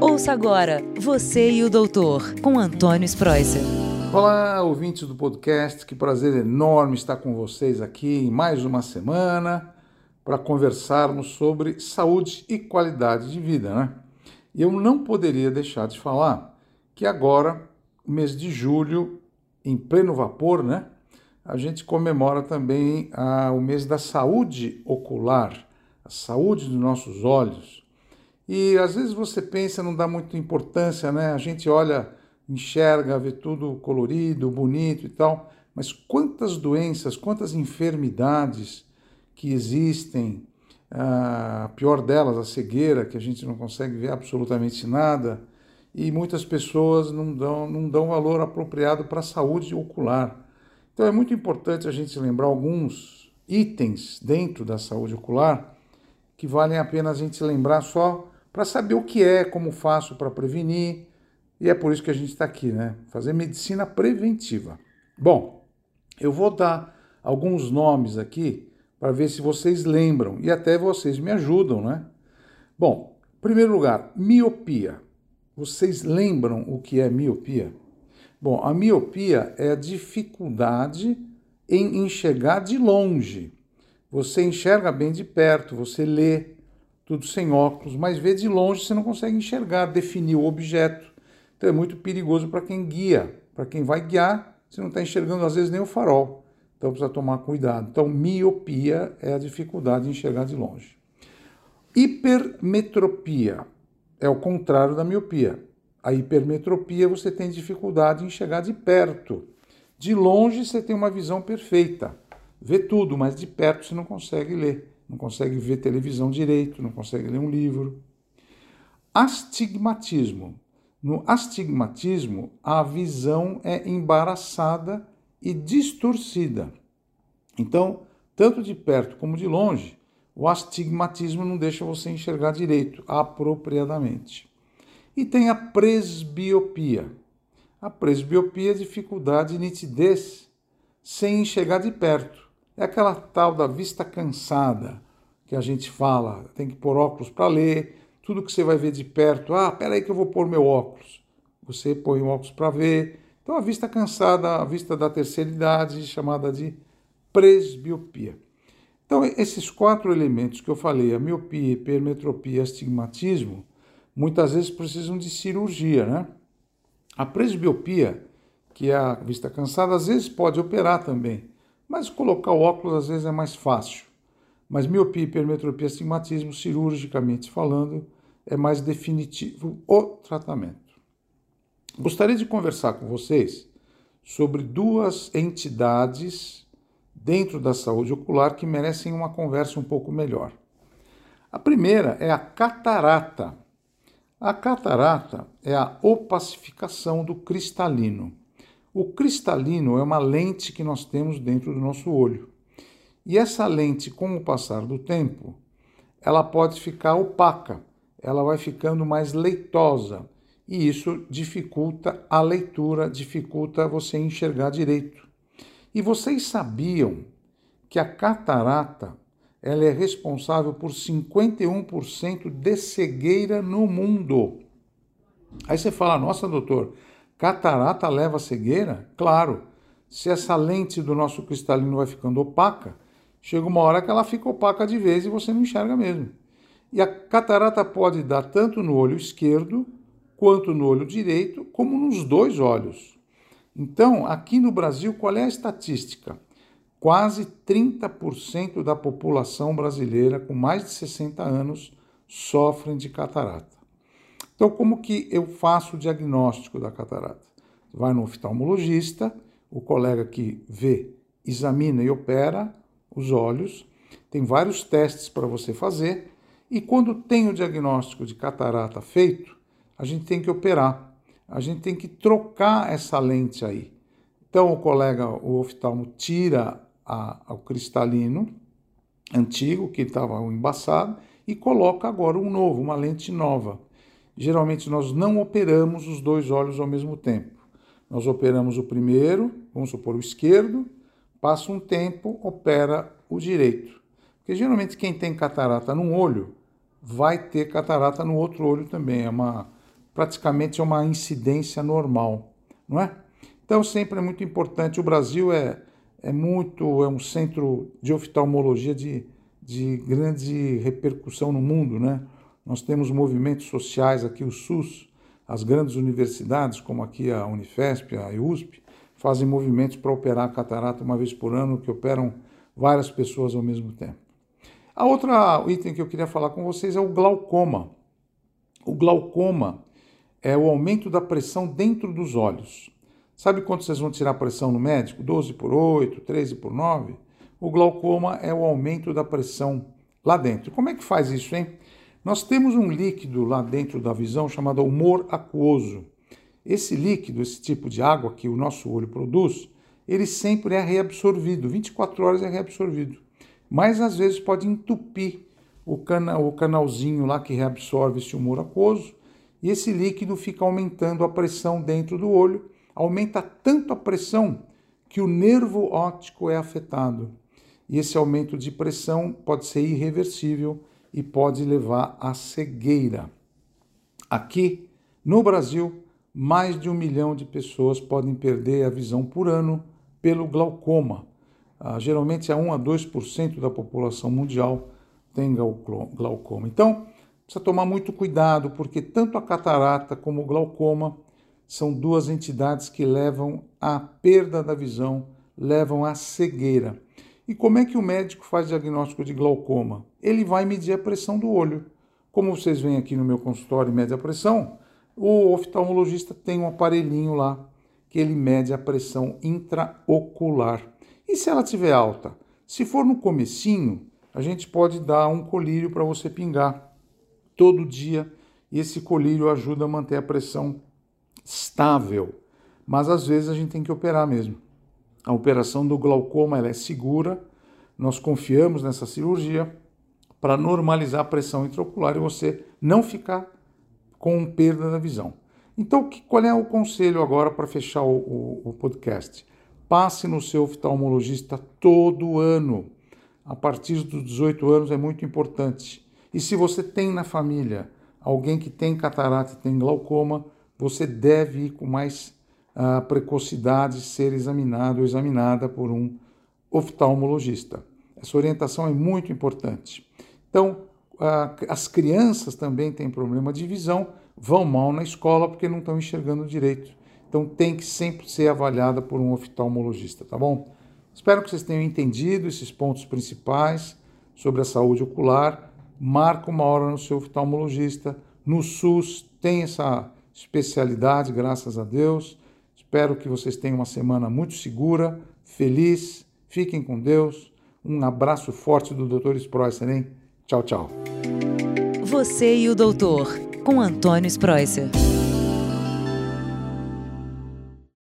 Ouça agora Você e o Doutor, com Antônio Spreuser. Olá, ouvintes do podcast, que prazer enorme estar com vocês aqui em mais uma semana para conversarmos sobre saúde e qualidade de vida, né? E eu não poderia deixar de falar que agora, mês de julho, em pleno vapor, né? A gente comemora também ah, o mês da saúde ocular, a saúde dos nossos olhos. E às vezes você pensa, não dá muita importância, né? A gente olha, enxerga, vê tudo colorido, bonito e tal, mas quantas doenças, quantas enfermidades que existem, a pior delas, a cegueira, que a gente não consegue ver absolutamente nada, e muitas pessoas não dão, não dão valor apropriado para a saúde ocular. Então é muito importante a gente lembrar alguns itens dentro da saúde ocular que valem a pena a gente lembrar só para saber o que é, como faço para prevenir. E é por isso que a gente está aqui, né? Fazer medicina preventiva. Bom, eu vou dar alguns nomes aqui para ver se vocês lembram e até vocês me ajudam, né? Bom, em primeiro lugar, miopia. Vocês lembram o que é miopia? Bom, a miopia é a dificuldade em enxergar de longe. Você enxerga bem de perto, você lê, tudo sem óculos, mas vê de longe você não consegue enxergar, definir o objeto. Então é muito perigoso para quem guia. Para quem vai guiar, você não está enxergando às vezes nem o farol. Então precisa tomar cuidado. Então, miopia é a dificuldade de enxergar de longe. Hipermetropia é o contrário da miopia. A hipermetropia você tem dificuldade em enxergar de perto. De longe você tem uma visão perfeita, vê tudo, mas de perto você não consegue ler não consegue ver televisão direito, não consegue ler um livro. Astigmatismo. No astigmatismo, a visão é embaraçada e distorcida. Então, tanto de perto como de longe, o astigmatismo não deixa você enxergar direito, apropriadamente. E tem a presbiopia. A presbiopia é dificuldade de nitidez sem enxergar de perto. É aquela tal da vista cansada que a gente fala, tem que pôr óculos para ler, tudo que você vai ver de perto, ah, peraí que eu vou pôr meu óculos. Você põe o óculos para ver. Então a vista cansada, a vista da terceira idade, chamada de presbiopia. Então esses quatro elementos que eu falei, a miopia, hipermetropia, astigmatismo, muitas vezes precisam de cirurgia, né? A presbiopia, que é a vista cansada, às vezes pode operar também. Mas colocar o óculos às vezes é mais fácil. Mas miopia, hipermetropia, astigmatismo, cirurgicamente falando, é mais definitivo o tratamento. Gostaria de conversar com vocês sobre duas entidades dentro da saúde ocular que merecem uma conversa um pouco melhor. A primeira é a catarata. A catarata é a opacificação do cristalino. O cristalino é uma lente que nós temos dentro do nosso olho. E essa lente, com o passar do tempo, ela pode ficar opaca, ela vai ficando mais leitosa. E isso dificulta a leitura, dificulta você enxergar direito. E vocês sabiam que a catarata ela é responsável por 51% de cegueira no mundo. Aí você fala, nossa, doutor, Catarata leva cegueira? Claro. Se essa lente do nosso cristalino vai ficando opaca, chega uma hora que ela fica opaca de vez e você não enxerga mesmo. E a catarata pode dar tanto no olho esquerdo, quanto no olho direito, como nos dois olhos. Então, aqui no Brasil, qual é a estatística? Quase 30% da população brasileira com mais de 60 anos sofrem de catarata. Então, como que eu faço o diagnóstico da catarata? Vai no oftalmologista, o colega que vê, examina e opera os olhos, tem vários testes para você fazer, e quando tem o diagnóstico de catarata feito, a gente tem que operar, a gente tem que trocar essa lente aí. Então, o colega, o oftalmo, tira a, o cristalino antigo, que estava embaçado, e coloca agora um novo, uma lente nova geralmente nós não operamos os dois olhos ao mesmo tempo. Nós operamos o primeiro, vamos supor o esquerdo, passa um tempo, opera o direito. Porque geralmente quem tem catarata num olho vai ter catarata no outro olho também. É uma, praticamente é uma incidência normal, não é? Então sempre é muito importante. O Brasil é, é muito é um centro de oftalmologia de, de grande repercussão no mundo, né? Nós temos movimentos sociais aqui, o SUS, as grandes universidades, como aqui a Unifesp, a USP, fazem movimentos para operar a catarata uma vez por ano, que operam várias pessoas ao mesmo tempo. A outra item que eu queria falar com vocês é o glaucoma. O glaucoma é o aumento da pressão dentro dos olhos. Sabe quanto vocês vão tirar a pressão no médico? 12 por 8, 13 por 9? O glaucoma é o aumento da pressão lá dentro. Como é que faz isso, hein? Nós temos um líquido lá dentro da visão chamado humor aquoso. Esse líquido, esse tipo de água que o nosso olho produz, ele sempre é reabsorvido, 24 horas é reabsorvido. Mas às vezes pode entupir o, cana o canalzinho lá que reabsorve esse humor aquoso e esse líquido fica aumentando a pressão dentro do olho, aumenta tanto a pressão que o nervo óptico é afetado. E esse aumento de pressão pode ser irreversível e pode levar à cegueira. Aqui no Brasil, mais de um milhão de pessoas podem perder a visão por ano pelo glaucoma. Ah, geralmente, a 1 a 2% da população mundial tem glaucoma. Então, precisa tomar muito cuidado, porque tanto a catarata como o glaucoma são duas entidades que levam à perda da visão, levam à cegueira. E como é que o médico faz diagnóstico de glaucoma? Ele vai medir a pressão do olho. Como vocês veem aqui no meu consultório e mede a pressão, o oftalmologista tem um aparelhinho lá que ele mede a pressão intraocular. E se ela estiver alta? Se for no comecinho, a gente pode dar um colírio para você pingar todo dia e esse colírio ajuda a manter a pressão estável. Mas às vezes a gente tem que operar mesmo. A operação do glaucoma é segura, nós confiamos nessa cirurgia para normalizar a pressão intraocular e você não ficar com perda da visão. Então, qual é o conselho agora para fechar o, o, o podcast? Passe no seu oftalmologista todo ano. A partir dos 18 anos é muito importante. E se você tem na família alguém que tem catarata e tem glaucoma, você deve ir com mais uh, precocidade ser examinado ou examinada por um oftalmologista. Essa orientação é muito importante. Então, as crianças também têm problema de visão, vão mal na escola porque não estão enxergando direito. Então tem que sempre ser avaliada por um oftalmologista, tá bom? Espero que vocês tenham entendido esses pontos principais sobre a saúde ocular. Marca uma hora no seu oftalmologista. No SUS tem essa especialidade, graças a Deus. Espero que vocês tenham uma semana muito segura, feliz. Fiquem com Deus. Um abraço forte do Dr. Sproisser, hein? Tchau, tchau. Você e o doutor, com Antônio Spreusser.